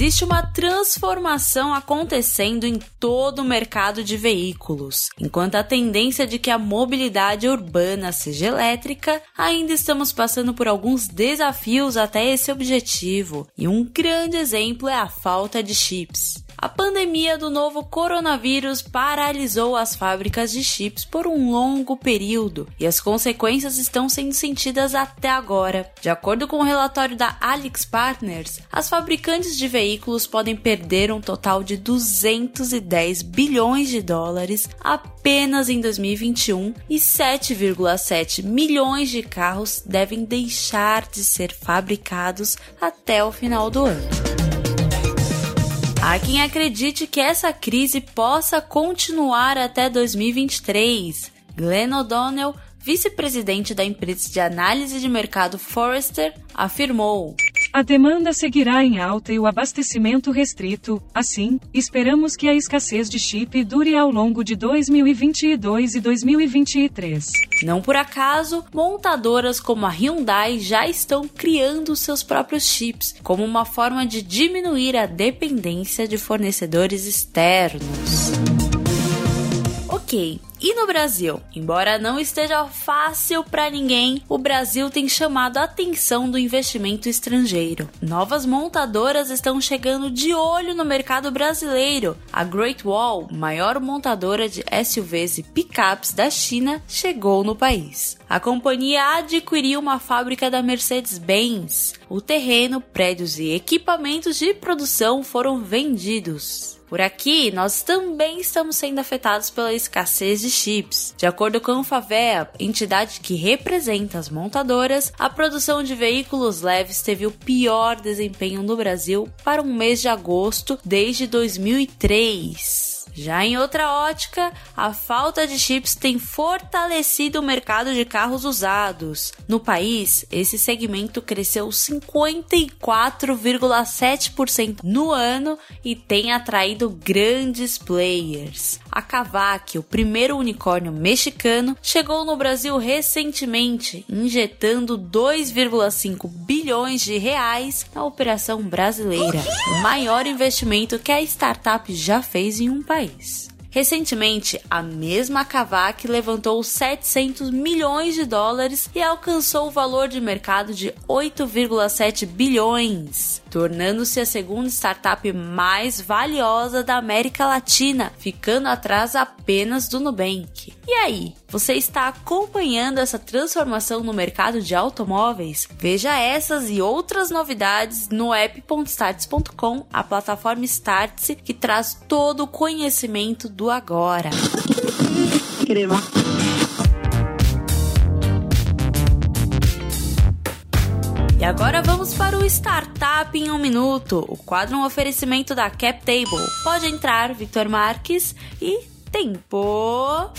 Existe uma transformação acontecendo em todo o mercado de veículos. Enquanto a tendência de que a mobilidade urbana seja elétrica, ainda estamos passando por alguns desafios até esse objetivo, e um grande exemplo é a falta de chips. A pandemia do novo coronavírus paralisou as fábricas de chips por um longo período e as consequências estão sendo sentidas até agora. De acordo com o um relatório da Alix Partners, as fabricantes de veículos podem perder um total de 210 bilhões de dólares apenas em 2021 e 7,7 milhões de carros devem deixar de ser fabricados até o final do ano. Há quem acredite que essa crise possa continuar até 2023. Glenn O'Donnell, vice-presidente da empresa de análise de mercado Forrester, afirmou: a demanda seguirá em alta e o abastecimento restrito, assim, esperamos que a escassez de chip dure ao longo de 2022 e 2023. Não por acaso, montadoras como a Hyundai já estão criando seus próprios chips, como uma forma de diminuir a dependência de fornecedores externos. Ok, e no Brasil? Embora não esteja fácil para ninguém, o Brasil tem chamado a atenção do investimento estrangeiro. Novas montadoras estão chegando de olho no mercado brasileiro. A Great Wall, maior montadora de SUVs e picapes da China, chegou no país. A companhia adquiriu uma fábrica da Mercedes-Benz. O terreno, prédios e equipamentos de produção foram vendidos. Por aqui, nós também estamos sendo afetados pela escassez de chips. De acordo com a Favea, entidade que representa as montadoras, a produção de veículos leves teve o pior desempenho no Brasil para um mês de agosto desde 2003. Já em outra ótica, a falta de chips tem fortalecido o mercado de carros usados. No país, esse segmento cresceu 54,7% no ano e tem atraído grandes players. A Kavak, o primeiro unicórnio mexicano, chegou no Brasil recentemente, injetando 2,5 bilhões de reais na operação brasileira, o maior investimento que a startup já fez em um país país. Recentemente, a mesma Kavak levantou 700 milhões de dólares e alcançou o valor de mercado de 8,7 bilhões, tornando-se a segunda startup mais valiosa da América Latina, ficando atrás apenas do Nubank. E aí, você está acompanhando essa transformação no mercado de automóveis? Veja essas e outras novidades no app.starts.com, a plataforma Startse que traz todo o conhecimento do agora. E agora vamos para o Startup em um Minuto, o quadro um oferecimento da CapTable. Pode entrar, Victor Marques, e tempo.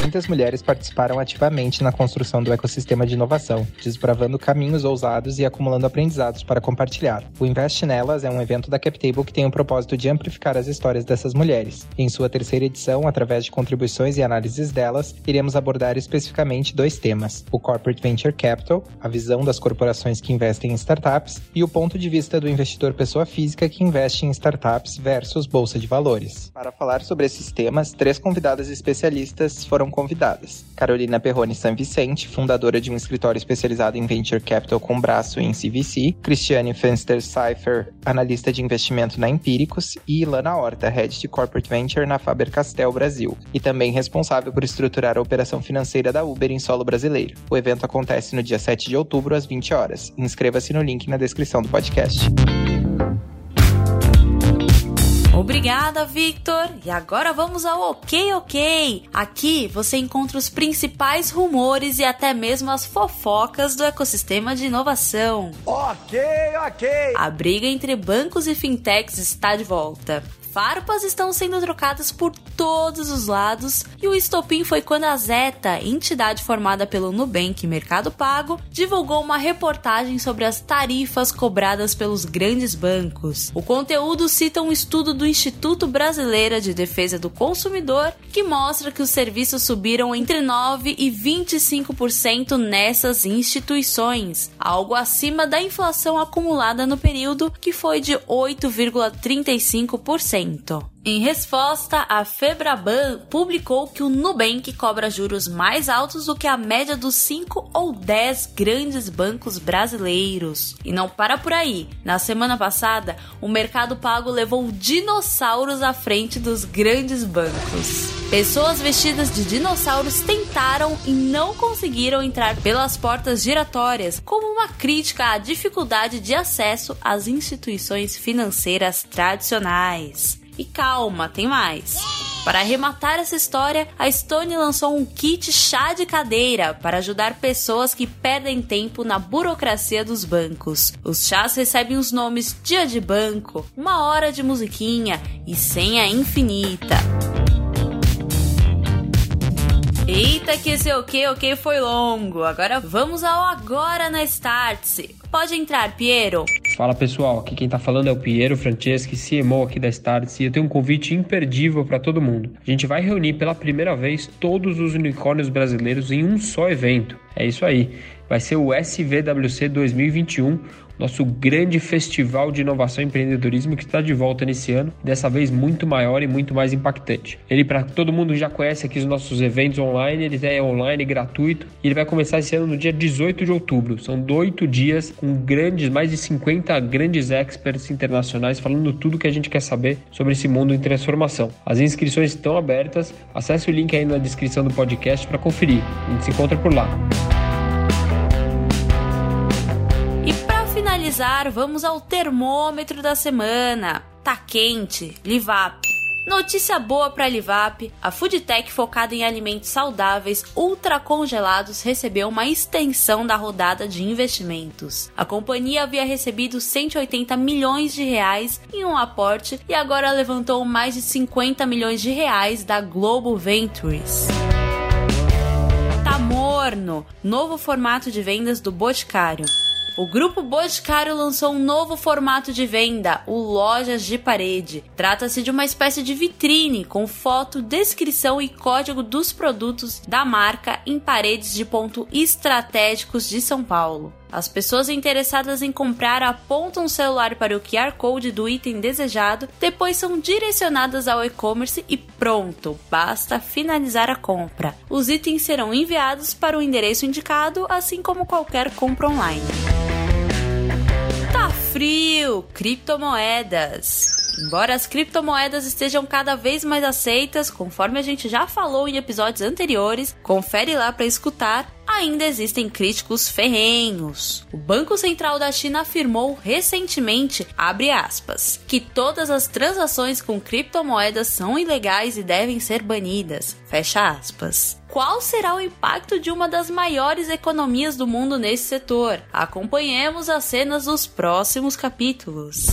Muitas mulheres participaram ativamente na construção do ecossistema de inovação, desbravando caminhos ousados e acumulando aprendizados para compartilhar. O Invest Nelas é um evento da CapTable que tem o propósito de amplificar as histórias dessas mulheres. Em sua terceira edição, através de contribuições e análises delas, iremos abordar especificamente dois temas: o Corporate Venture Capital, a visão das corporações que investem em startups, e o ponto de vista do investidor pessoa física que investe em startups versus bolsa de valores. Para falar sobre esses temas, três convidadas especialistas foram foram convidadas. Carolina Perrone San Vicente, fundadora de um escritório especializado em Venture Capital com braço em CVC, Cristiane Fenster Cypher, analista de investimento na Empíricos, e Ilana Horta, Head de Corporate Venture na Faber-Castell Brasil, e também responsável por estruturar a operação financeira da Uber em solo brasileiro. O evento acontece no dia 7 de outubro, às 20 horas. Inscreva-se no link na descrição do podcast. Obrigada, Victor! E agora vamos ao Ok Ok! Aqui você encontra os principais rumores e até mesmo as fofocas do ecossistema de inovação. Ok, ok! A briga entre bancos e fintechs está de volta farpas estão sendo trocadas por todos os lados e o estopim foi quando a Zeta, entidade formada pelo Nubank Mercado Pago, divulgou uma reportagem sobre as tarifas cobradas pelos grandes bancos. O conteúdo cita um estudo do Instituto Brasileiro de Defesa do Consumidor que mostra que os serviços subiram entre 9 e 25% nessas instituições, algo acima da inflação acumulada no período que foi de 8,35%. momento Em resposta, a Febraban publicou que o Nubank cobra juros mais altos do que a média dos 5 ou 10 grandes bancos brasileiros. E não para por aí. Na semana passada, o Mercado Pago levou dinossauros à frente dos grandes bancos. Pessoas vestidas de dinossauros tentaram e não conseguiram entrar pelas portas giratórias, como uma crítica à dificuldade de acesso às instituições financeiras tradicionais. E calma, tem mais. Para arrematar essa história, a Stone lançou um kit chá de cadeira para ajudar pessoas que perdem tempo na burocracia dos bancos. Os chás recebem os nomes dia de banco, uma hora de musiquinha e senha infinita. Eita, que esse ok, ok foi longo. Agora vamos ao agora na Startse. Pode entrar, Piero. Fala pessoal, aqui quem tá falando é o Piero Franceschi, CMO aqui da Startse, e eu tenho um convite imperdível para todo mundo. A gente vai reunir pela primeira vez todos os unicórnios brasileiros em um só evento. É isso aí. Vai ser o SVWC 2021, nosso grande festival de inovação e empreendedorismo que está de volta nesse ano, dessa vez muito maior e muito mais impactante. Ele, para todo mundo já conhece aqui os nossos eventos online, ele é online, gratuito, e ele vai começar esse ano no dia 18 de outubro. São oito dias com grandes, mais de 50 grandes experts internacionais falando tudo que a gente quer saber sobre esse mundo em transformação. As inscrições estão abertas, acesse o link aí na descrição do podcast para conferir. A gente se encontra por lá. Finalizar, vamos ao termômetro da semana. Tá quente, Livap. Notícia boa para a Livap, a Foodtech focada em alimentos saudáveis ultra congelados recebeu uma extensão da rodada de investimentos. A companhia havia recebido 180 milhões de reais em um aporte e agora levantou mais de 50 milhões de reais da Global Ventures. Tá morno, novo formato de vendas do Boticário. O grupo Boticário lançou um novo formato de venda, o Lojas de Parede. Trata-se de uma espécie de vitrine com foto, descrição e código dos produtos da marca em paredes de ponto estratégicos de São Paulo. As pessoas interessadas em comprar apontam o celular para o QR Code do item desejado, depois são direcionadas ao e-commerce e pronto, basta finalizar a compra. Os itens serão enviados para o endereço indicado, assim como qualquer compra online frio, criptomoedas. Embora as criptomoedas estejam cada vez mais aceitas, conforme a gente já falou em episódios anteriores, confere lá para escutar, ainda existem críticos ferrenhos. O Banco Central da China afirmou recentemente, aspas, que todas as transações com criptomoedas são ilegais e devem ser banidas. Qual será o impacto de uma das maiores economias do mundo nesse setor? Acompanhemos as cenas dos próximos capítulos.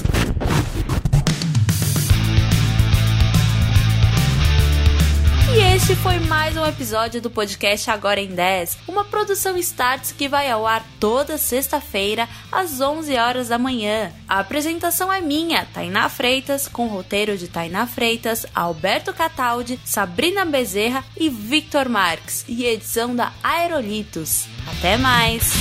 Este foi mais um episódio do podcast Agora em 10, uma produção Starts que vai ao ar toda sexta-feira às 11 horas da manhã. A apresentação é minha, Tainá Freitas, com roteiro de Tainá Freitas, Alberto Cataldi, Sabrina Bezerra e Victor Marques, e edição da Aerolitos. Até mais!